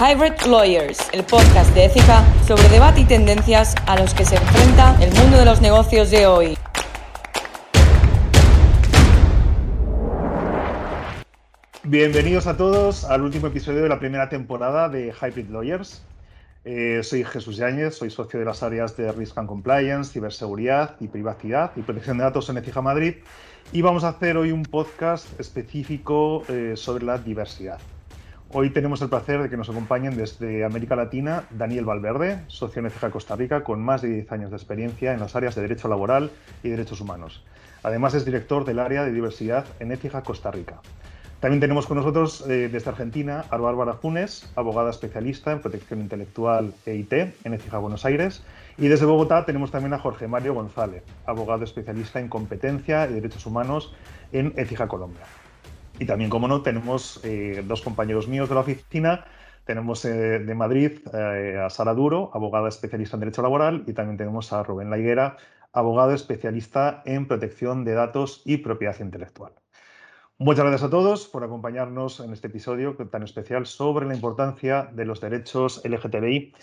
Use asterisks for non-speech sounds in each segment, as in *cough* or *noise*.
Hybrid Lawyers, el podcast de ética sobre debate y tendencias a los que se enfrenta el mundo de los negocios de hoy. Bienvenidos a todos al último episodio de la primera temporada de Hybrid Lawyers. Eh, soy Jesús Yáñez, soy socio de las áreas de Risk and Compliance, ciberseguridad y privacidad y protección de datos en Ecija Madrid y vamos a hacer hoy un podcast específico eh, sobre la diversidad. Hoy tenemos el placer de que nos acompañen desde América Latina Daniel Valverde, socio en EFIJA Costa Rica, con más de 10 años de experiencia en las áreas de Derecho Laboral y Derechos Humanos. Además es director del área de diversidad en EFIJA Costa Rica. También tenemos con nosotros eh, desde Argentina a Bárbara Funes, abogada especialista en protección intelectual EIT en EFIJA Buenos Aires. Y desde Bogotá tenemos también a Jorge Mario González, abogado especialista en competencia y derechos humanos en EFIJA Colombia. Y también, como no, tenemos eh, dos compañeros míos de la oficina. Tenemos eh, de Madrid eh, a Sara Duro, abogada especialista en Derecho Laboral, y también tenemos a Rubén Laiguera, abogado especialista en protección de datos y propiedad intelectual. Muchas gracias a todos por acompañarnos en este episodio tan especial sobre la importancia de los derechos LGTBI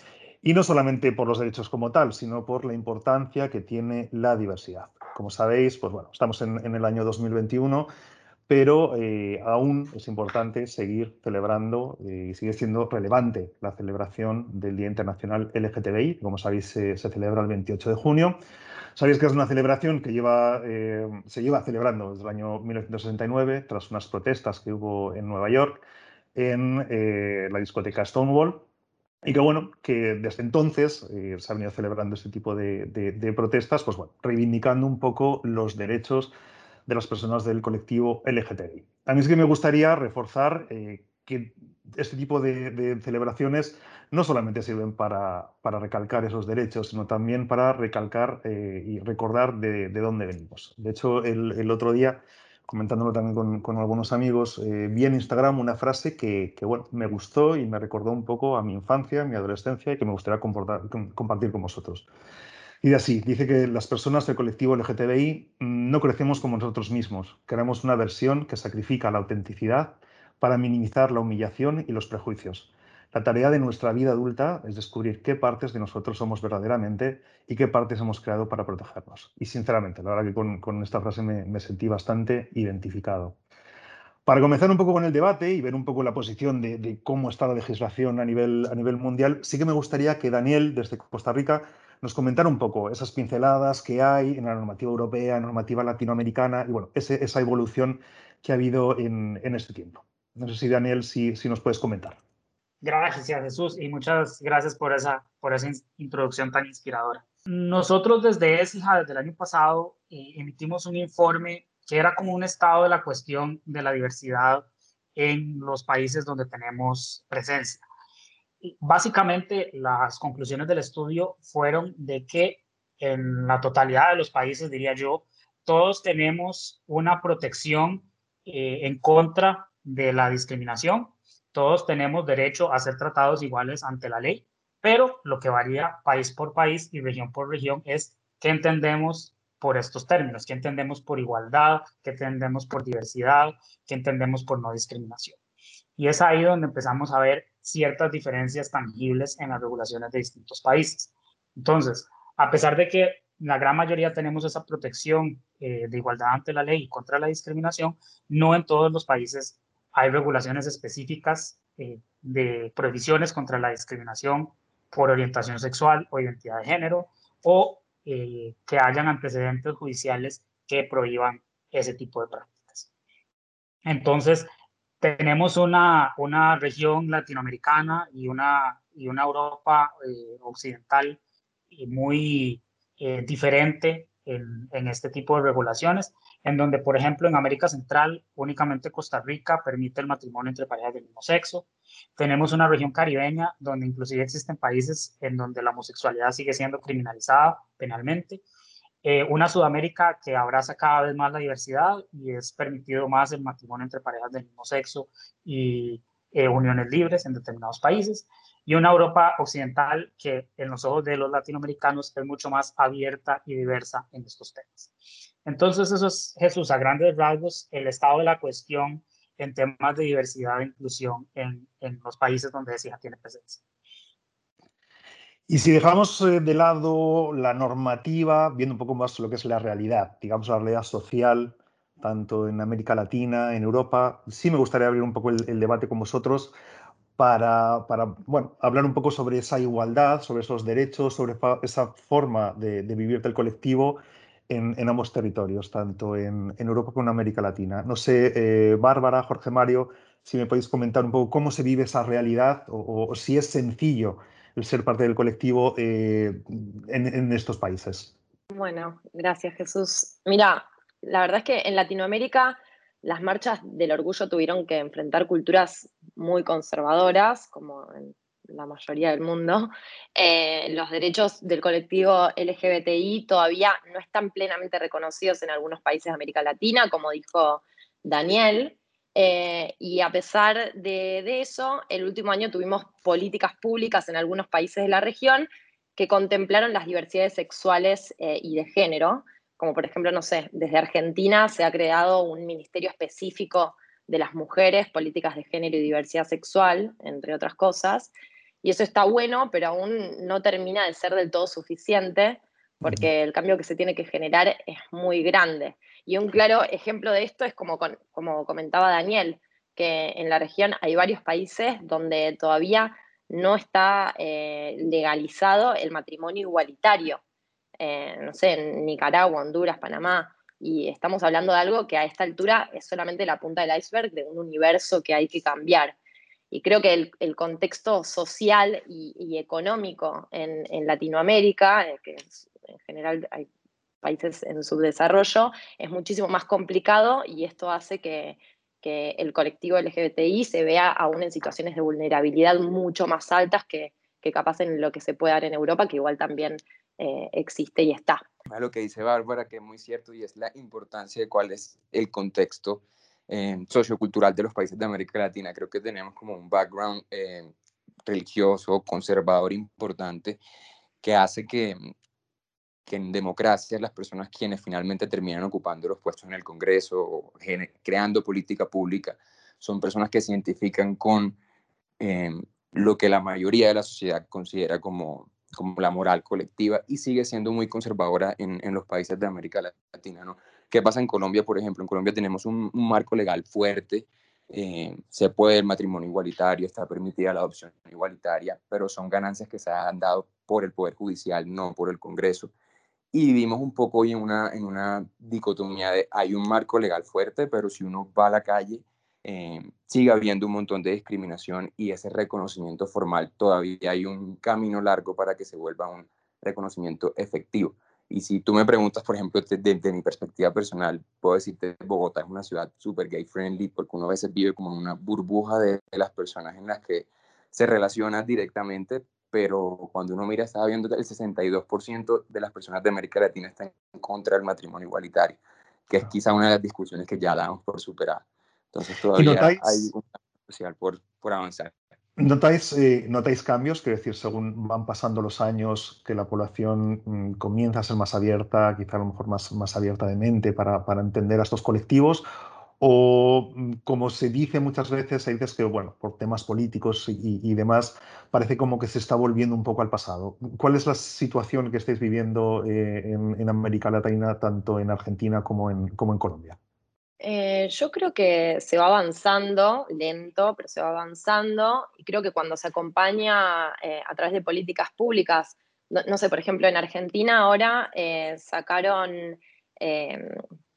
y no solamente por los derechos como tal, sino por la importancia que tiene la diversidad. Como sabéis, pues bueno, estamos en, en el año 2021 pero eh, aún es importante seguir celebrando y sigue siendo relevante la celebración del Día Internacional LGTBI, como sabéis se, celebra el 28 de junio. Sabéis que es una celebración que lleva, eh, se lleva celebrando desde el año 1969, tras unas protestas que hubo en Nueva York, en eh, la discoteca Stonewall, y que bueno, que desde entonces se ha venido celebrando este tipo de, de, protestas, pues bueno, reivindicando un poco los derechos de las personas del colectivo LGTBI. A mí es que me gustaría reforzar eh, que este tipo de, celebraciones no solamente sirven para, para, recalcar esos derechos, sino también para recalcar eh, y recordar de, dónde venimos. De hecho, el, otro día, comentándolo también con, algunos amigos, eh, vi en Instagram una frase que, bueno, me gustó y me recordó un poco a mi infancia, a mi adolescencia y que me gustaría compartir con vosotros. Y así, dice que las personas del colectivo LGTBI no crecemos como nosotros mismos. Queremos una versión que sacrifica la autenticidad para minimizar la humillación y los prejuicios. La tarea de nuestra vida adulta es descubrir qué partes de nosotros somos verdaderamente y qué partes hemos creado para protegernos. Y sinceramente, la verdad que con, esta frase me, sentí bastante identificado. Para comenzar un poco con el debate y ver un poco la posición de, cómo está la legislación a nivel mundial, sí que me gustaría que Daniel, desde Costa Rica, nos comentara un poco esas pinceladas que hay en la normativa europea, normativa latinoamericana y bueno, esa evolución que ha habido en, este tiempo. No sé si Daniel, si, si nos puedes comentar. Gracias, Jesús, y muchas gracias por esa, por esa introducción tan inspiradora. Nosotros desde ESIJA, desde el año pasado, eh, emitimos un informe que era como un estado de la cuestión de la diversidad en los países donde tenemos presencia básicamente las conclusiones del estudio fueron de que en la totalidad de los países, diría yo, todos tenemos una protección eh, en contra de la discriminación, todos tenemos derecho a ser tratados iguales ante la ley, pero lo que varía país por país y región por región es qué entendemos por estos términos, qué entendemos por igualdad, qué entendemos por diversidad, qué entendemos por no discriminación. Y es ahí donde empezamos a ver ciertas diferencias tangibles en las regulaciones de distintos países. Entonces, a pesar de que la gran mayoría tenemos esa protección eh, de igualdad ante la ley y contra la discriminación, no en todos los países hay regulaciones específicas eh, de prohibiciones contra la discriminación por orientación sexual o identidad de género o eh, que hayan antecedentes judiciales que prohíban ese tipo de prácticas. Entonces, tenemos una, una región latinoamericana y una, y una Europa eh, occidental muy eh, diferente en, en, este tipo de regulaciones, en donde, por ejemplo, en América Central, únicamente Costa Rica permite el matrimonio entre parejas del mismo sexo. Tenemos una región caribeña donde inclusive existen países en donde la homosexualidad sigue siendo criminalizada penalmente. Eh, una Sudamérica que abraza cada vez más la diversidad y es permitido más el matrimonio entre parejas del mismo sexo y eh, uniones libres en determinados países. Y una Europa occidental que en los ojos de los latinoamericanos es mucho más abierta y diversa en estos temas. Entonces, eso es, Jesús, a grandes rasgos, el estado de la cuestión en temas de diversidad e inclusión en, en los países donde ESIJA tiene presencia. Y si dejamos eh, de lado la normativa, viendo un poco más lo que es la realidad, digamos la realidad social, tanto en América Latina, en Europa, sí me gustaría abrir un poco el, debate con vosotros para, para, bueno, hablar un poco sobre esa igualdad, sobre esos derechos, sobre esa forma de, vivir del colectivo en, ambos territorios, tanto en, Europa como en América Latina. No sé, eh, Bárbara, Jorge Mario, si me podéis comentar un poco cómo se vive esa realidad o si es sencillo el ser parte del colectivo eh, en, estos países. Bueno, gracias Jesús. Mira, la verdad es que en Latinoamérica las marchas del orgullo tuvieron que enfrentar culturas muy conservadoras, como en la mayoría del mundo. Eh, los derechos del colectivo LGBTI todavía no están plenamente reconocidos en algunos países de América Latina, como dijo Daniel. Eh, y a pesar de, eso, el último año tuvimos políticas públicas en algunos países de la región que contemplaron las diversidades sexuales eh, y de género, como por ejemplo, no sé, desde Argentina se ha creado un ministerio específico de las mujeres, políticas de género y diversidad sexual, entre otras cosas. Y eso está bueno, pero aún no termina de ser del todo suficiente, porque el cambio que se tiene que generar es muy grande. Y un claro ejemplo de esto es como, como comentaba Daniel, que en la región hay varios países donde todavía no está eh, legalizado el matrimonio igualitario. Eh, no sé, en Nicaragua, Honduras, Panamá. Y estamos hablando de algo que a esta altura es solamente la punta del iceberg de un universo que hay que cambiar. Y creo que el, contexto social y, económico en, Latinoamérica, eh, que en general hay países en subdesarrollo, es muchísimo más complicado y esto hace que, el colectivo LGBTI se vea aún en situaciones de vulnerabilidad mucho más altas que, que capaz en lo que se puede dar en Europa, que igual también eh, existe y está. Lo que dice Bárbara, que es muy cierto, y es la importancia de cuál es el contexto eh, sociocultural de los países de América Latina. Creo que tenemos como un background eh, religioso, conservador importante, que hace que, que en democracia las personas quienes finalmente terminan ocupando los puestos en el Congreso creando política pública son personas que se identifican con em, lo que la mayoría de la sociedad considera como, como la moral colectiva y sigue siendo muy conservadora en, en, los países de América Latina. ¿no? ¿Qué pasa en Colombia, por ejemplo? En Colombia tenemos un, marco legal fuerte, eh, se puede el matrimonio igualitario, está permitida la adopción igualitaria, pero son ganancias que se han dado por el Poder Judicial, no por el Congreso y vivimos un poco hoy en una, en una dicotomía de hay un marco legal fuerte, pero si uno va a la calle, eh, sigue habiendo un montón de discriminación y ese reconocimiento formal todavía hay un camino largo para que se vuelva un reconocimiento efectivo. Y si tú me preguntas, por ejemplo, desde, mi perspectiva personal, puedo decirte que Bogotá es una ciudad súper gay friendly porque uno a veces vive como en una burbuja de, de las personas en las que se relaciona directamente, pero cuando uno mira, estaba viendo el 62% de las personas de América Latina están en contra del matrimonio igualitario, que es quizá una de las discusiones que ya damos por superar. Entonces todavía hay un social por, por avanzar. ¿Notáis, eh, ¿Notáis cambios? Quiero decir, según van pasando los años, que la población mm, comienza a ser más abierta, quizá a lo mejor más, más abierta de mente para, para entender a estos colectivos, o mm, como se dice muchas veces, hay veces que, bueno, por temas políticos y, demás, parece como que se está volviendo un poco al pasado. ¿Cuál es la situación que estáis viviendo eh, en, América Latina, tanto en Argentina como en, como en Colombia? Eh, yo creo que se va avanzando, lento, pero se va avanzando, y creo que cuando se acompaña eh, a través de políticas públicas, no, sé, por ejemplo, en Argentina ahora sacaron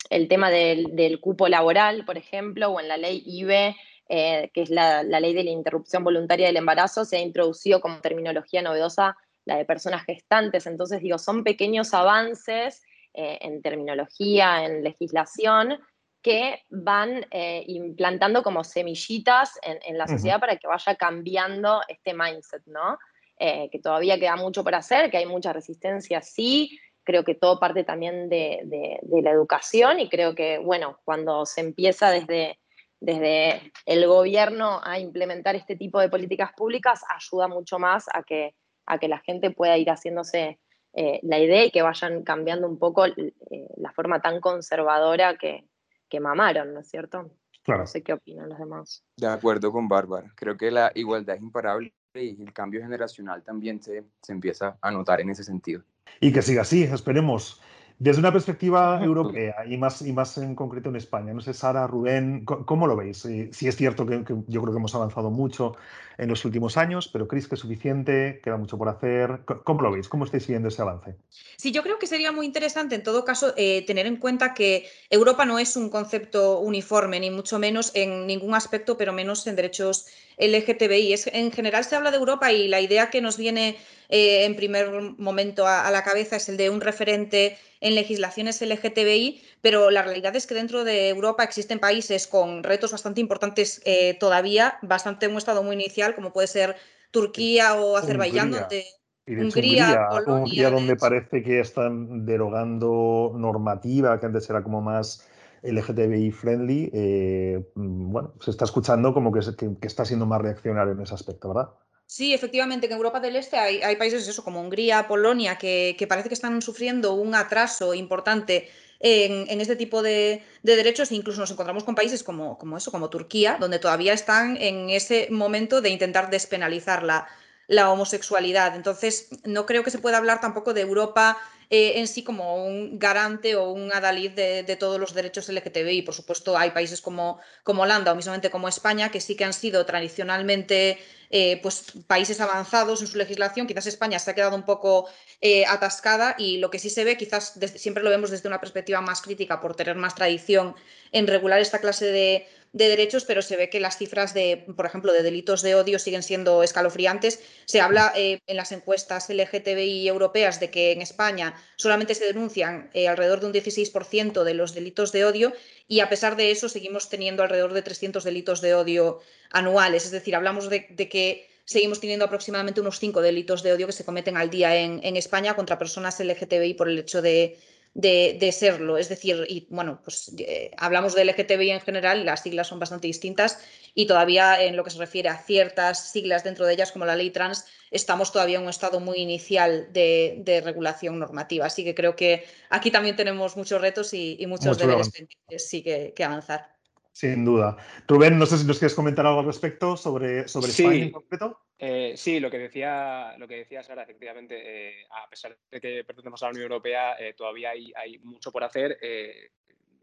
el tema del, cupo laboral, por ejemplo, o en la ley IBE, eh, que es la, ley de la interrupción voluntaria del embarazo, se ha introducido como terminología novedosa la de personas gestantes. Entonces, digo, son pequeños avances eh, en terminología, en legislación, que van eh, implantando como semillitas en, la sociedad para que vaya cambiando este mindset, ¿no? que todavía queda mucho por hacer, que hay mucha resistencia, sí, creo que todo parte también de, la educación y creo que, bueno, cuando se empieza desde, desde el gobierno a implementar este tipo de políticas públicas, ayuda mucho más a que, a que la gente pueda ir haciéndose eh, la idea y que vayan cambiando un poco eh, la forma tan conservadora que, que mamaron, ¿no es cierto? No sé qué opinan los demás. De acuerdo con Bárbara. Creo que la igualdad es imparable y el cambio generacional también se, se empieza a notar en ese sentido. Y que siga así, esperemos. Desde una perspectiva europea y más, y más en concreto en España, no sé, Sara, Rubén, ¿cómo lo veis? Si es cierto que, yo creo que hemos avanzado mucho en los últimos años, pero ¿creéis que es suficiente? ¿Queda mucho por hacer? ¿Cómo lo veis? ¿Cómo estáis viendo ese avance? Sí, yo creo que sería muy interesante en todo caso eh, tener en cuenta que Europa no es un concepto uniforme, ni mucho menos en ningún aspecto, pero menos en derechos LGTBI. Es, en general se habla de Europa y la idea que nos viene eh, en primer momento a, la cabeza es el de un referente en legislaciones LGTBI, pero la realidad es que dentro de Europa existen países con retos bastante importantes eh, todavía, bastante en un estado muy inicial, como puede ser Turquía o Azerbaiyán, donde Hungría, Hungría, donde parece que están derogando normativa que antes era como más LGTBI friendly, eh, mm, bueno, se está escuchando como que, que, está siendo más reaccionario en ese aspecto, ¿verdad? Sí, efectivamente, que en Europa del Este hay, países eso, como Hungría, Polonia, que, parece que están sufriendo un atraso importante en, este tipo de, derechos. E incluso nos encontramos con países como, como eso, como Turquía, donde todavía están en ese momento de intentar despenalizar la, la homosexualidad. Entonces, no creo que se pueda hablar tampoco de Europa eh, en sí como un garante o un adalid de, todos los derechos LGTBI. Por supuesto, hay países como, como Holanda o mismamente como España que sí que han sido tradicionalmente eh, pues, países avanzados en su legislación. Quizás España se ha quedado un poco eh, atascada y lo que sí se ve, quizás siempre lo vemos desde una perspectiva más crítica por tener más tradición en regular esta clase de, de derechos, pero se ve que las cifras de, por ejemplo, de delitos de odio siguen siendo escalofriantes. Se habla eh, en las encuestas LGTBI europeas de que en España solamente se denuncian eh, alrededor de un 16% de los delitos de odio y a pesar de eso seguimos teniendo alrededor de 300 delitos de odio anuales. Es decir, hablamos de, que seguimos teniendo aproximadamente unos 5 delitos de odio que se cometen al día en, en España contra personas LGTBI por el hecho de de, serlo. Es decir, y bueno, pues eh, hablamos de LGTBI en general, las siglas son bastante distintas y todavía en lo que se refiere a ciertas siglas dentro de ellas, como la ley trans, estamos todavía en un estado muy inicial de, regulación normativa. Así que creo que aquí también tenemos muchos retos y, muchos deberes pendientes sí que avanzar. Sin duda. Rubén, no sé si nos quieres comentar algo al respecto sobre, sobre España en concreto. Eh, sí, lo que decía, lo que decía Sara, efectivamente, eh, a pesar de que pertenecemos a la Unión Europea, eh, todavía hay, hay, mucho por hacer.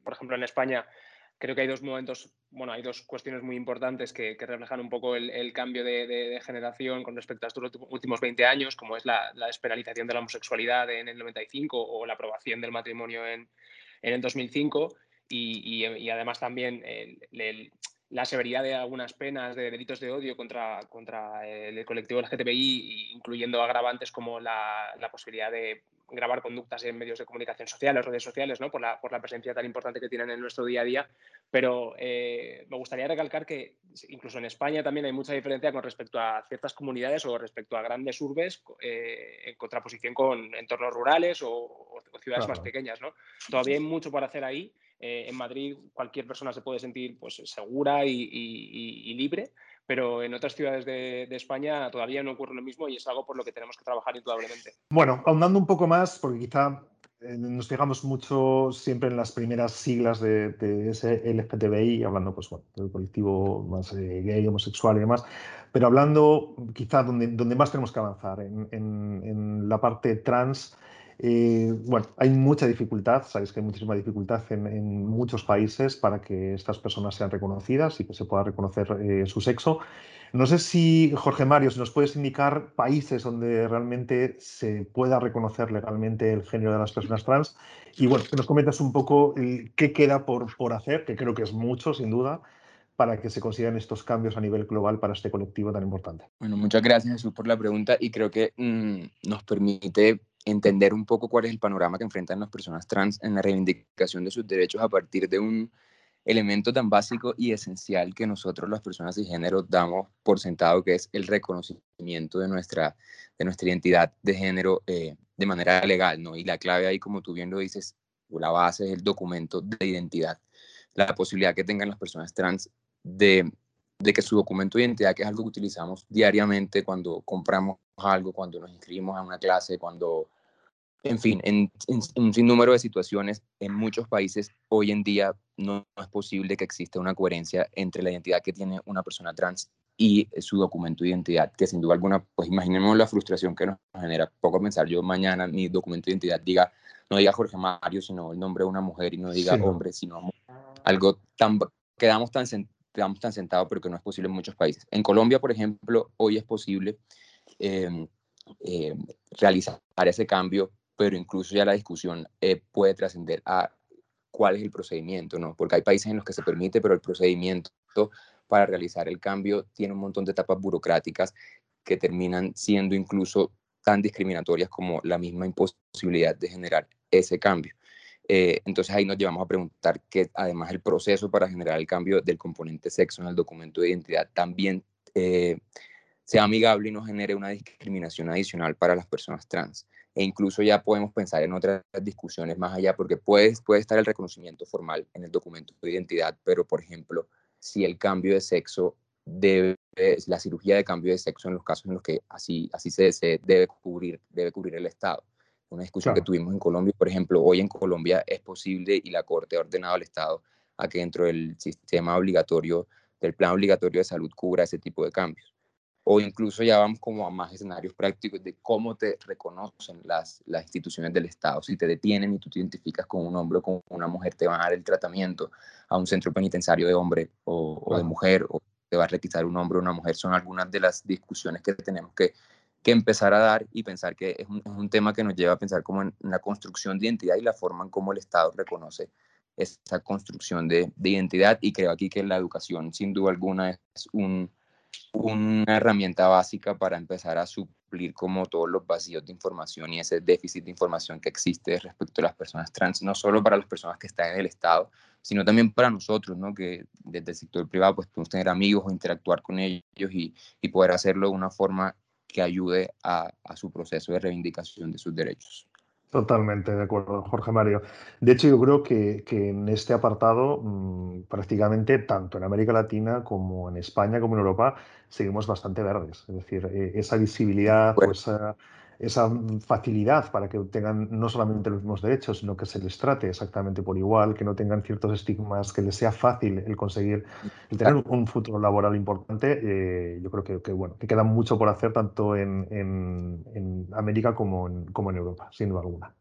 por ejemplo, en España creo que hay dos momentos, bueno, hay dos cuestiones muy importantes que, reflejan un poco el, cambio de, generación con respecto a estos últimos 20 años, como es la, la, despenalización de la homosexualidad en el 95 o la aprobación del matrimonio en, en el 2005 y, además también la severidad de algunas penas de delitos de odio contra, contra el colectivo LGTBI, incluyendo agravantes como la, la posibilidad de grabar conductas en medios de comunicación sociales, redes sociales, ¿no? por, la, por la presencia tan importante que tienen en nuestro día a día. Pero eh, me gustaría recalcar que incluso en España también hay mucha diferencia con respecto a ciertas comunidades o respecto a grandes urbes eh, en contraposición con entornos rurales o, ciudades más pequeñas. ¿no? Todavía hay mucho por hacer ahí eh, en Madrid cualquier persona se puede sentir pues, segura y, libre, pero en otras ciudades de, España todavía no ocurre lo mismo y es algo por lo que tenemos que trabajar indudablemente. Bueno, ahondando un poco más, porque quizá eh, nos fijamos mucho siempre en las primeras siglas de, ese LGTBI, hablando pues, del colectivo más eh, gay, homosexual y demás, pero hablando quizá donde, donde más tenemos que avanzar, en, en la parte trans, eh, bueno, hay mucha dificultad, sabéis que hay muchísima dificultad en, muchos países para que estas personas sean reconocidas y que se pueda reconocer eh, su sexo. No sé si, Jorge Mario, si nos puedes indicar países donde realmente se pueda reconocer legalmente el género de las personas trans y bueno, que nos comentas un poco qué queda por, por hacer, que creo que es mucho, sin duda, para que se consigan estos cambios a nivel global para este colectivo tan importante. Bueno, muchas gracias Jesús por la pregunta y creo que mm, nos permite entender un poco cuál es el panorama que enfrentan las personas trans en la reivindicación de sus derechos a partir de un elemento tan básico y esencial que nosotros las personas de género damos por sentado, que es el reconocimiento de nuestra, de nuestra identidad de género eh, de manera legal, ¿no? Y la clave ahí, como tú bien lo dices, la base es el documento de identidad, la posibilidad que tengan las personas trans de, de que su documento de identidad, que es algo que utilizamos diariamente cuando compramos algo, cuando nos inscribimos a una clase, cuando en fin, en, un sinnúmero de situaciones, en muchos países hoy en día no, es posible que exista una coherencia entre la identidad que tiene una persona trans y su documento de identidad, que sin duda alguna, pues imaginemos la frustración que nos genera. Poco pensar, yo mañana mi documento de identidad diga, no diga Jorge Mario, sino el nombre de una mujer y no diga hombre, sino algo tan, quedamos tan, quedamos tan sentados, pero que no es posible en muchos países. En Colombia, por ejemplo, hoy es posible eh, eh, realizar ese cambio pero incluso ya la discusión eh, puede trascender a cuál es el procedimiento, ¿no? Porque hay países en los que se permite, pero el procedimiento para realizar el cambio tiene un montón de etapas burocráticas que terminan siendo incluso tan discriminatorias como la misma imposibilidad de generar ese cambio. Eh, entonces ahí nos llevamos a preguntar que además el proceso para generar el cambio del componente sexo en el documento de identidad también eh, sea amigable y no genere una discriminación adicional para las personas trans e incluso ya podemos pensar en otras discusiones más allá, porque puede, puede estar el reconocimiento formal en el documento de identidad, pero por ejemplo, si el cambio de sexo debe, la cirugía de cambio de sexo en los casos en los que así, así se, se debe, cubrir, debe cubrir el Estado. Una discusión que tuvimos en Colombia, por ejemplo, hoy en Colombia es posible y la Corte ha ordenado al Estado a que dentro del sistema obligatorio, del plan obligatorio de salud, cubra ese tipo de cambios o incluso ya vamos como a más escenarios prácticos de cómo te reconocen las, las instituciones del Estado. Si te detienen y tú te identificas con un hombre o con una mujer, te van a dar el tratamiento a un centro penitenciario de hombre o, de mujer, o te va a requisar un hombre o una mujer. Son algunas de las discusiones que tenemos que, que empezar a dar y pensar que es un, es un, tema que nos lleva a pensar como en la construcción de identidad y la forma en cómo el Estado reconoce esa construcción de, de identidad. Y creo aquí que la educación, sin duda alguna, es un una herramienta básica para empezar a suplir como todos los vacíos de información y ese déficit de información que existe respecto a las personas trans, no solo para las personas que están en el Estado, sino también para nosotros, ¿no? que desde el sector privado pues podemos tener amigos o interactuar con ellos y, y poder hacerlo de una forma que ayude a, a su proceso de reivindicación de sus derechos. Totalmente de acuerdo, Jorge Mario. De hecho, yo creo que, que en este apartado, mmm, prácticamente tanto en América Latina como en España, como en Europa, seguimos bastante verdes. Es decir, eh, esa visibilidad, pues, esa facilidad para que tengan no solamente los mismos derechos, sino que se les trate exactamente por igual, que no tengan ciertos estigmas, que les sea fácil el conseguir, el tener un futuro laboral importante, eh, yo creo que, que, bueno, que queda mucho por hacer tanto en, en, en América como en, como en Europa, sin duda alguna.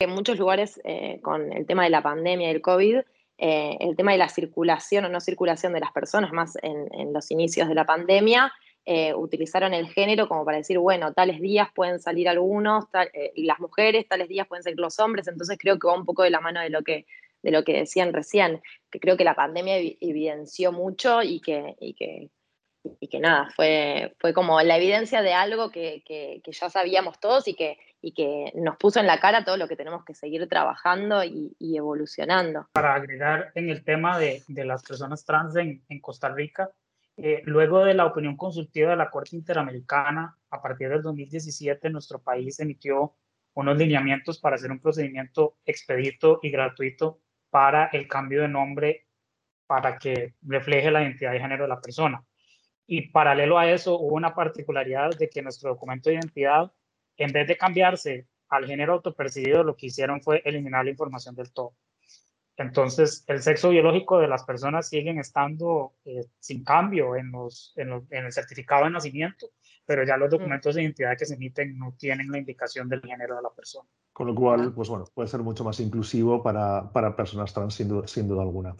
En muchos lugares, eh, con el tema de la pandemia y el COVID, eh, el tema de la circulación o no circulación de las personas, más en, en los inicios de la pandemia, eh, utilizaron el género como para decir, bueno, tales días pueden salir algunos, tal, eh, las mujeres, tales días pueden salir los hombres, entonces creo que va un poco de la mano de lo que, de lo que decían recién, que creo que la pandemia evidenció mucho y que, y que, y que nada, fue, fue como la evidencia de algo que, que, que, ya sabíamos todos y que, y que nos puso en la cara todo lo que tenemos que seguir trabajando y, y evolucionando. Para agregar en el tema de, de las personas trans en, en Costa Rica, eh, luego de la opinión consultiva de la Corte Interamericana, a partir del 2017, nuestro país emitió unos lineamientos para hacer un procedimiento expedito y gratuito para el cambio de nombre para que refleje la identidad de género de la persona. Y paralelo a eso, hubo una particularidad de que nuestro documento de identidad, en vez de cambiarse al género autopercibido, lo que hicieron fue eliminar la información del todo. Entonces, el sexo biológico de las personas siguen estando eh, sin cambio en, los, en, los, en, el certificado de nacimiento, pero ya los documentos de identidad que se emiten no tienen la indicación del género de la persona. Con lo cual, pues bueno, puede ser mucho más inclusivo para, para personas trans, sin duda, sin duda alguna.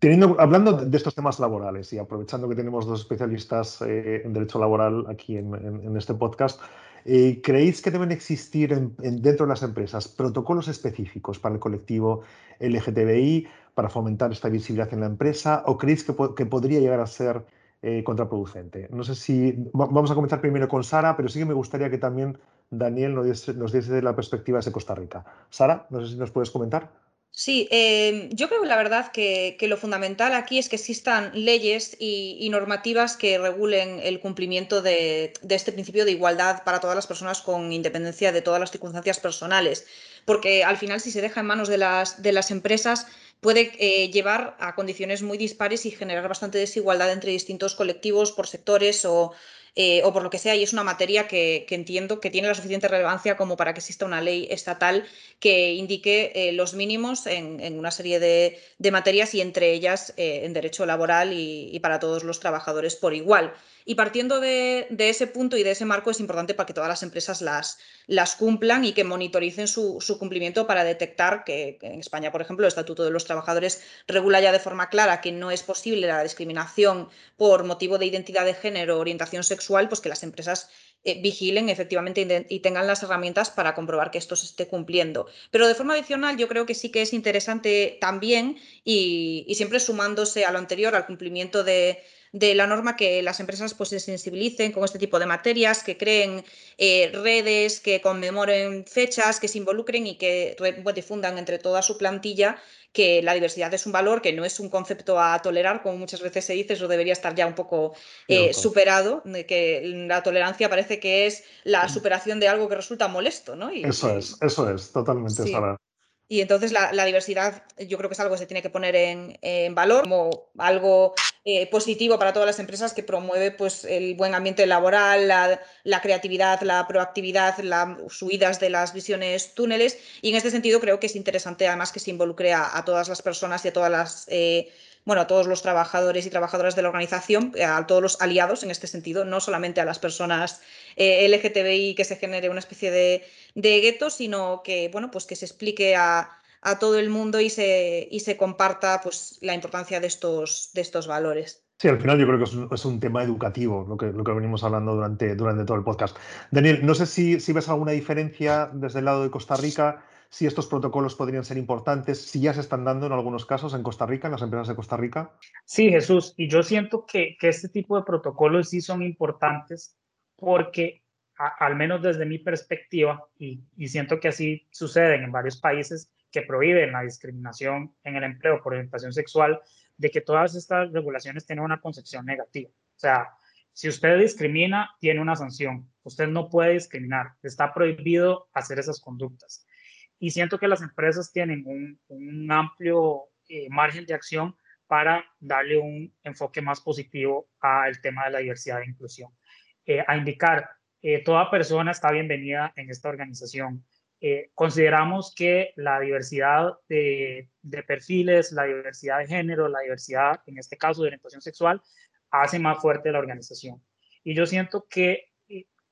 Teniendo, hablando de estos temas laborales y aprovechando que tenemos dos especialistas eh, en derecho laboral aquí en, en, en este podcast, eh, ¿Creéis que deben existir en, en, dentro de las empresas protocolos específicos para el colectivo LGTBI para fomentar esta visibilidad en la empresa o creéis que, po que podría llegar a ser eh, contraproducente? No sé si vamos a comenzar primero con Sara, pero sí que me gustaría que también Daniel nos diese, nos diese la perspectiva de Costa Rica. Sara, no sé si nos puedes comentar. Sí, eh, yo creo la verdad que, que, lo fundamental aquí es que existan leyes y, y normativas que regulen el cumplimiento de, de, este principio de igualdad para todas las personas con independencia de todas las circunstancias personales, porque al final si se deja en manos de las, de las empresas puede eh, llevar a condiciones muy dispares y generar bastante desigualdad entre distintos colectivos por sectores o eh, o por lo que sea, y es una materia que, entiendo que tiene la suficiente relevancia como para que exista una ley estatal que indique eh, los mínimos en, una serie de, materias y entre ellas eh, en derecho laboral y, para todos los trabajadores por igual. Y partiendo de, ese punto y de ese marco es importante para que todas las empresas las, cumplan y que monitoricen su, cumplimiento para detectar que, en España, por ejemplo, el Estatuto de los Trabajadores regula ya de forma clara que no es posible la discriminación por motivo de identidad de género orientación sexual, pues que las empresas eh, vigilen efectivamente y tengan las herramientas para comprobar que esto se esté cumpliendo. Pero de forma adicional, yo creo que sí que es interesante también y siempre sumándose a lo anterior, al cumplimiento de la norma que las empresas pues, se sensibilicen con este tipo de materias, que creen eh, redes, que conmemoren fechas, que se involucren y que difundan entre toda su plantilla que la diversidad es un valor, que no es un concepto a tolerar, como muchas veces se dice, eso debería estar ya un poco eh, superado, que la tolerancia parece que es la superación de algo que resulta molesto, ¿no? eso es, eso es, totalmente, Sara. Y entonces la, diversidad yo creo que es algo que se tiene que poner en, valor como algo eh, positivo para todas las empresas que promueve pues, el buen ambiente laboral, la, creatividad, la proactividad, las huidas de las visiones túneles. Y en este sentido creo que es interesante además que se involucre a, todas las personas y a todas las... Eh, bueno, a todos los trabajadores y trabajadoras de la organización, eh, a todos los aliados en este sentido, no solamente a las personas eh, LGTBI que se genere una especie de, de gueto, sino que, bueno, pues que se explique a, todo el mundo y se, y se comparta pues, la importancia de estos, de estos valores. Sí, al final yo creo que es un, tema educativo lo que, lo que venimos hablando durante, durante todo el podcast. Daniel, no sé si, si ves alguna diferencia desde el lado de Costa Rica si estos protocolos podrían ser importantes, si ya se están dando en algunos casos en Costa Rica, en las empresas de Costa Rica. Sí, Jesús, y yo siento que, este tipo de protocolos sí son importantes porque, al menos desde mi perspectiva, y, siento que así sucede en varios países que prohíben la discriminación en el empleo por orientación sexual, de que todas estas regulaciones tienen una concepción negativa. O sea, si usted discrimina, tiene una sanción. Usted no puede discriminar. Está prohibido hacer esas conductas y siento que las empresas tienen un, amplio eh, margen de acción para darle un enfoque más positivo al tema de la diversidad e inclusión. Eh, a indicar, eh, toda persona está bienvenida en esta organización. consideramos que la diversidad de, de, perfiles, la diversidad de género, la diversidad, en este caso, de orientación sexual, hace más fuerte la organización. Y yo siento que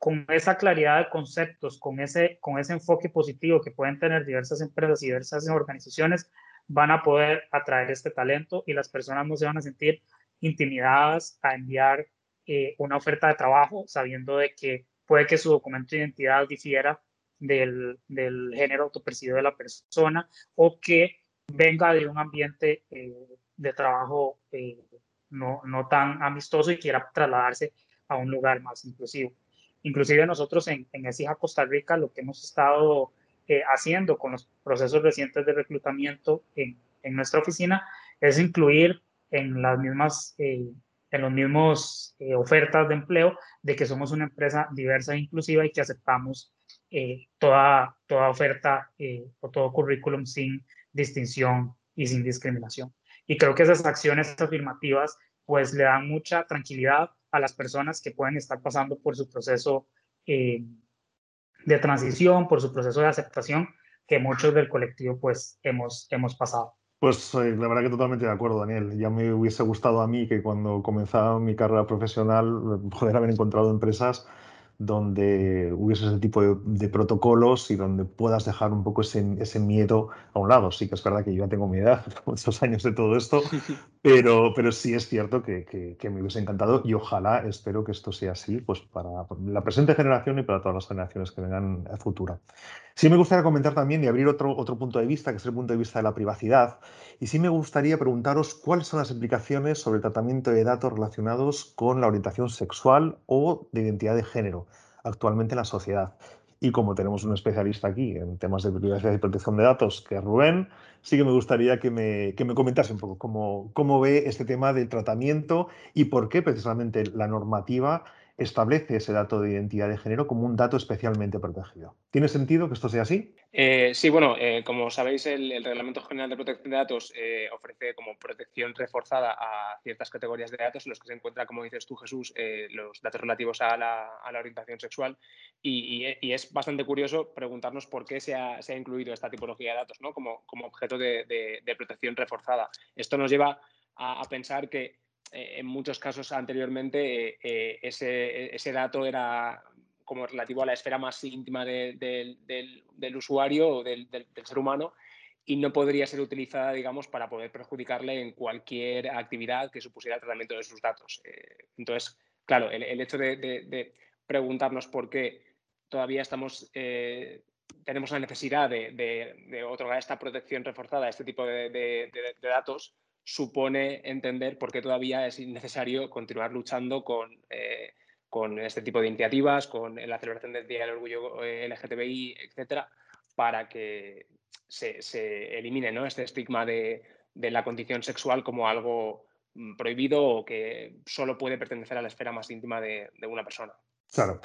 con esa claridad de conceptos, con ese, con ese enfoque positivo que pueden tener diversas empresas y diversas organizaciones, van a poder atraer este talento y las personas no se van a sentir intimidadas a enviar eh, una oferta de trabajo sabiendo de que puede que su documento de identidad difiera del, del género autopercibido de la persona o que venga de un ambiente eh, de trabajo eh, no, no tan amistoso y quiera trasladarse a un lugar más inclusivo. Inclusive nosotros en, en ESIJA Costa Rica lo que hemos estado eh, haciendo con los procesos recientes de reclutamiento en, en nuestra oficina es incluir en las mismas, eh, en los mismos eh, ofertas de empleo de que somos una empresa diversa e inclusiva y que aceptamos toda, toda oferta o todo currículum sin distinción y sin discriminación. Y creo que esas acciones afirmativas pues le dan mucha tranquilidad a las personas que pueden estar pasando por su proceso eh, de transición, por su proceso de aceptación, que muchos del colectivo pues hemos, hemos pasado. Pues eh, la verdad que totalmente de acuerdo, Daniel. Ya me hubiese gustado a mí que cuando comenzaba mi carrera profesional poder haber encontrado empresas donde hubiese ese tipo de, protocolos y donde puedas dejar un poco ese, ese, miedo a un lado. Sí que es verdad que yo ya tengo mi edad, *laughs* muchos años de todo esto, *laughs* pero, pero sí es cierto que, que, me hubiese encantado y ojalá espero que esto sea así pues para la presente generación y para todas las generaciones que vengan a futuro. Sí me gustaría comentar también y abrir otro, otro punto de vista, que es el punto de vista de la privacidad. Y sí me gustaría preguntaros cuáles son las implicaciones sobre el tratamiento de datos relacionados con la orientación sexual o de identidad de género actualmente en la sociedad. Y como tenemos un especialista aquí en temas de privacidad y protección de datos, que es Rubén, sí que me gustaría que me, que me comentase un poco cómo, cómo ve este tema del tratamiento y por qué precisamente la normativa establece ese dato de identidad de género como un dato especialmente protegido. ¿Tiene sentido que esto sea así? Eh, sí, bueno, eh, como sabéis, el, Reglamento General de Protección de Datos eh, ofrece como protección reforzada a ciertas categorías de datos en los que se encuentra, como dices tú, Jesús, los datos relativos a la, orientación sexual. Y, es bastante curioso preguntarnos por qué se ha, incluido esta tipología de datos ¿no? como, objeto de, protección reforzada. Esto nos lleva a pensar que en muchos casos anteriormente eh, ese, dato era como relativo a la esfera más íntima del, usuario o del, ser humano y no podría ser utilizada, digamos, para poder perjudicarle en cualquier actividad que supusiera el tratamiento de sus datos. Eh, entonces, claro, el, hecho de, preguntarnos por qué todavía estamos, tenemos la necesidad de, otorgar esta protección reforzada a este tipo de datos, supone entender por qué todavía es necesario continuar luchando con, eh, con este tipo de iniciativas, con la celebración del Día del Orgullo eh, LGTBI, etcétera, para que se, elimine ¿no? este estigma de, la condición sexual como algo mm, prohibido o que solo puede pertenecer a la esfera más íntima de, una persona. Claro.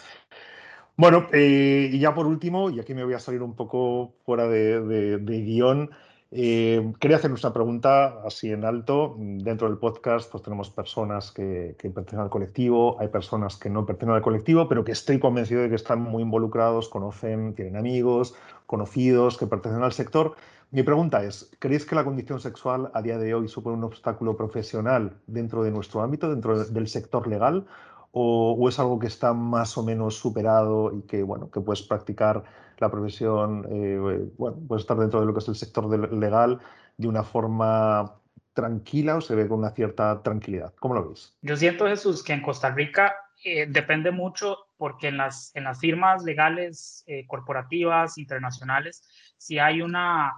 Bueno, eh, y ya por último, y aquí me voy a salir un poco fuera de, de guion, eh, quería hacer una pregunta así en alto. Dentro del podcast pues tenemos personas que, pertenecen al colectivo, hay personas que no pertenecen al colectivo, pero que estoy convencido de que están muy involucrados, conocen, tienen amigos, conocidos que pertenecen al sector. Mi pregunta es, ¿creéis que la condición sexual a día de hoy supone un obstáculo profesional dentro de nuestro ámbito, dentro del sector legal? o, es algo que está más o menos superado y que, bueno, que puedes practicar la profesión, eh, bueno, puedes estar dentro de lo que es el sector legal de una forma tranquila o se ve con una cierta tranquilidad? ¿Cómo lo ves? Yo siento, Jesús, que en Costa Rica eh, depende mucho porque en las, en las firmas legales eh, corporativas, internacionales, si hay una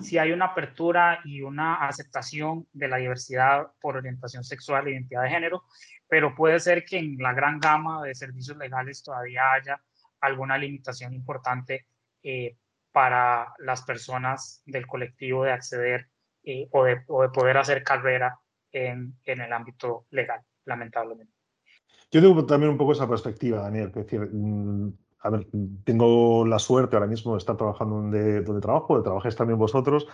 si hay una apertura y una aceptación de la diversidad por orientación sexual e identidad de género, pero puede ser que en la gran gama de servicios legales todavía haya alguna limitación importante eh, para las personas del colectivo de acceder eh, o, de, poder hacer carrera en, el ámbito legal, lamentablemente. Yo tengo también un poco esa perspectiva, Daniel. Es decir, mm, a ver, tengo la suerte ahora mismo de estar trabajando donde, donde trabajo, de trabajáis también vosotros,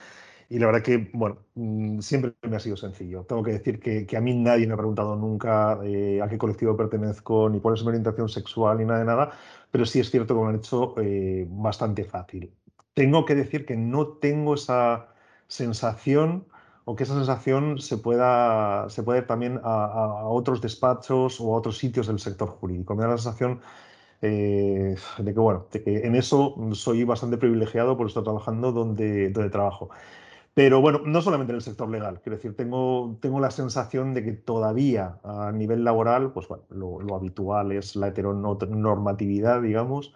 y la verdad que, bueno, mm, siempre me ha sido sencillo. Tengo que decir que, que a mí nadie me ha preguntado nunca eh, a qué colectivo pertenezco, ni cuál es mi orientación sexual, ni nada de nada, pero sí es cierto que me han hecho eh, bastante fácil. Tengo que decir que no tengo esa sensación o que esa sensación se pueda, se puede también a, a, otros despachos o a otros sitios del sector jurídico. Me da la sensación eh, de que, bueno, de que en eso soy bastante privilegiado por estar trabajando donde, donde trabajo. Pero bueno, no solamente en el sector legal, quiero decir, tengo, tengo la sensación de que todavía a nivel laboral, pues bueno, lo, habitual es la heteronormatividad, digamos,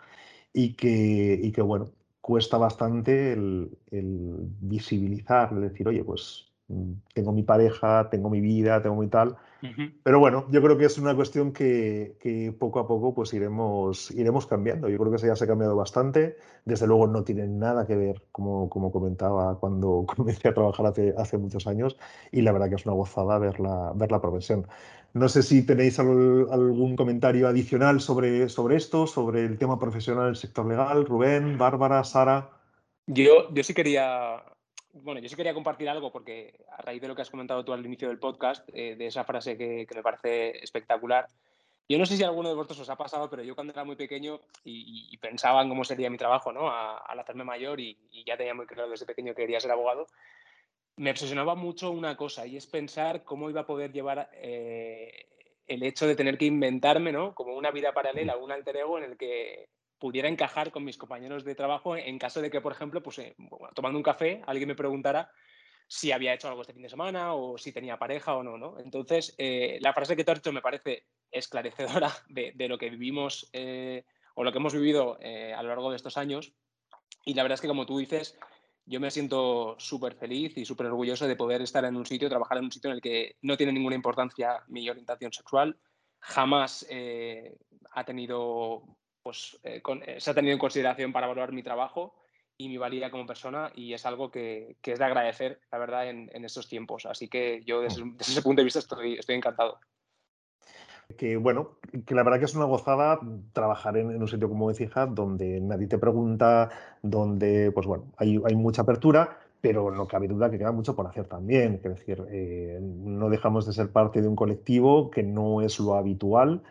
y que, y que bueno, cuesta bastante el, visibilizar, el decir, oye, pues mm, tengo mi pareja, tengo mi vida, tengo mi tal, pero bueno, yo creo que es una cuestión que, que, poco a poco pues iremos, iremos cambiando. Yo creo que eso ya se ha cambiado bastante. Desde luego no tiene nada que ver, como, como comentaba cuando *laughs* comencé a trabajar hace, hace muchos años, y la verdad que es una gozada ver la, ver la profesión. No sé si tenéis algún comentario adicional sobre, sobre esto, sobre el tema profesional del sector legal. Rubén, Bárbara, Sara. Yo, yo sí quería bueno, yo sí quería compartir algo porque a raíz de lo que has comentado tú al inicio del podcast, eh, de esa frase que, me parece espectacular, yo no sé si a alguno de vosotros os ha pasado, pero yo cuando era muy pequeño y, pensaba en cómo sería mi trabajo ¿no? al hacerme mayor y, ya tenía muy claro desde pequeño que quería ser abogado, me obsesionaba mucho una cosa y es pensar cómo iba a poder llevar eh, el hecho de tener que inventarme ¿no? como una vida paralela, un alter ego en el que pudiera encajar con mis compañeros de trabajo en caso de que, por ejemplo, pues, eh, tomando un café, alguien me preguntara si había hecho algo este fin de semana o si tenía pareja o no. ¿no? Entonces, eh, la frase que te has dicho me parece esclarecedora *laughs* de, lo que vivimos eh, o lo que hemos vivido a lo largo de estos años. Y la verdad es que, como tú dices, yo me siento súper feliz y súper orgulloso de poder estar en un sitio, trabajar en un sitio en el que no tiene ninguna importancia mi orientación sexual. Jamás ha tenido pues eh, eh, se ha tenido en consideración para valorar mi trabajo y mi valía como persona y es algo que, es de agradecer, la verdad, en, estos tiempos. Así que yo desde, ese punto de vista estoy, estoy encantado. que bueno, que la verdad que es una gozada trabajar en, un sitio como Ecija, donde nadie te pregunta, donde, pues bueno, hay, hay mucha apertura, pero no cabe duda que queda mucho por hacer también. Es decir, eh, no dejamos de ser parte de un colectivo que no es lo habitual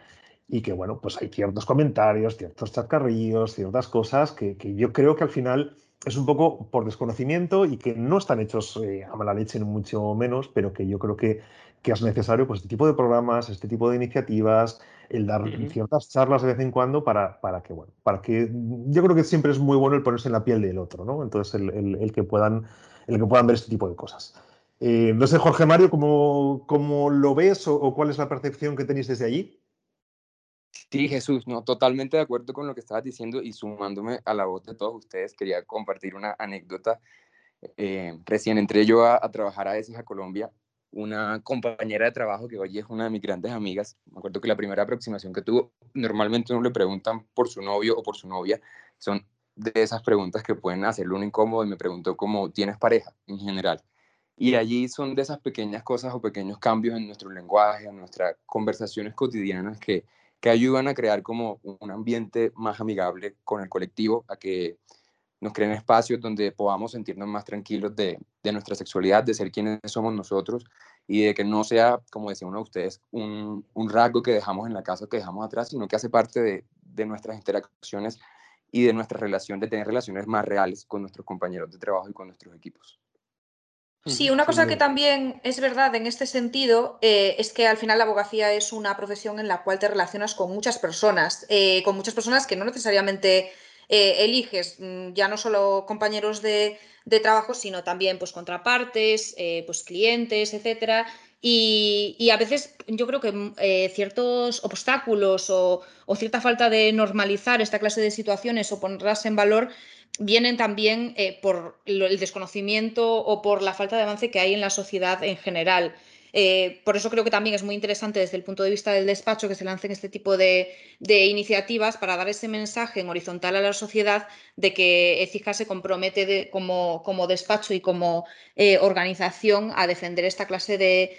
y que, bueno, pues hay ciertos comentarios, ciertos chascarrillos, ciertas cosas que, que yo creo que al final es un poco por desconocimiento y que no están hechos eh, a mala leche, ni mucho menos, pero que yo creo que, que, es necesario pues, este tipo de programas, este tipo de iniciativas, el dar ciertas charlas de vez en cuando para, para, que, bueno, para que yo creo que siempre es muy bueno el ponerse en la piel del otro, ¿no? Entonces, el, el, que, puedan, el que puedan ver este tipo de cosas. Eh, no sé, Jorge Mario, ¿cómo, cómo lo ves o, o, cuál es la percepción que tenéis desde allí? Sí, Jesús, no, totalmente de acuerdo con lo que estabas diciendo y sumándome a la voz de todos ustedes, quería compartir una anécdota. Eh, recién entré yo a, trabajar a veces a Colombia, una compañera de trabajo que hoy es una de mis grandes amigas, me acuerdo que la primera aproximación que tuvo, normalmente uno le preguntan por su novio o por su novia, son de esas preguntas que pueden hacerle un incómodo y me preguntó cómo tienes pareja en general. Y allí son de esas pequeñas cosas o pequeños cambios en nuestro lenguaje, en nuestras conversaciones cotidianas que, que ayudan a crear como un ambiente más amigable con el colectivo, a que nos creen espacios donde podamos sentirnos más tranquilos de, nuestra sexualidad, de ser quienes somos nosotros y de que no sea, como decía uno de ustedes, un, un rasgo que dejamos en la casa, que dejamos atrás, sino que hace parte de nuestras interacciones y de nuestra relación, de tener relaciones más reales con nuestros compañeros de trabajo y con nuestros equipos. Sí, una cosa que también es verdad en este sentido eh, es que al final la abogacía es una profesión en la cual te relacionas con muchas personas, eh, con muchas personas que no necesariamente eh, eliges, mm, ya no solo compañeros de, trabajo, sino también pues, contrapartes, pues, clientes, etcétera. Y, a veces yo creo que mm, ciertos obstáculos o, o cierta falta de normalizar esta clase de situaciones o ponerlas en valor vienen también eh, por el desconocimiento o por la falta de avance que hay en la sociedad en general. Eh, por eso creo que también es muy interesante desde el punto de vista del despacho que se lancen este tipo de, iniciativas para dar ese mensaje en horizontal a la sociedad de que ECIJA se compromete como, despacho y como eh, organización a defender esta clase de,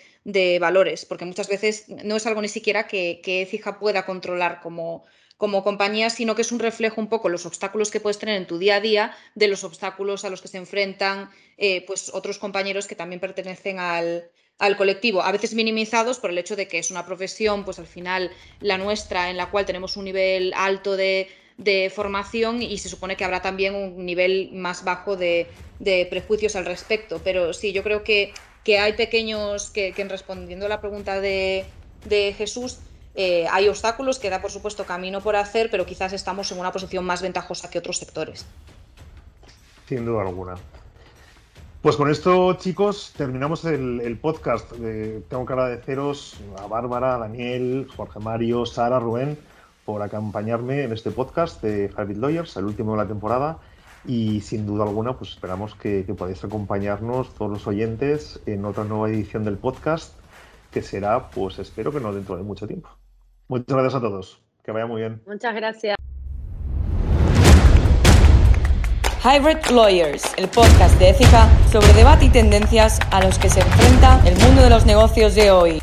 valores, porque muchas veces no es algo ni siquiera que, que pueda controlar como, como compañía, sino que es un reflejo un poco los obstáculos que puedes tener en tu día a día de los obstáculos a los que se enfrentan eh, pues otros compañeros que también pertenecen al, colectivo, a veces minimizados por el hecho de que es una profesión, pues al final la nuestra, en la cual tenemos un nivel alto de, formación y se supone que habrá también un nivel más bajo de, prejuicios al respecto. Pero sí, yo creo que, que hay pequeños, que, que respondiendo a la pregunta de, de Jesús, eh, hay obstáculos, queda por supuesto camino por hacer, pero quizás estamos en una posición más ventajosa que otros sectores. Sin duda alguna. Pues con esto, chicos, terminamos el, podcast. Tengo que agradeceros a Bárbara, Daniel, Jorge Mario, Sara, Rubén por acompañarme en este podcast de Hybrid Lawyers, el último de la temporada. Y sin duda alguna, pues esperamos que podáis acompañarnos todos los oyentes en otra nueva edición del podcast, que será, pues espero que no dentro de mucho tiempo. Muchas gracias a todos. Que vaya muy bien. Muchas gracias. Hybrid Lawyers, el podcast de ética sobre debate y tendencias a los que se enfrenta el mundo de los negocios de hoy.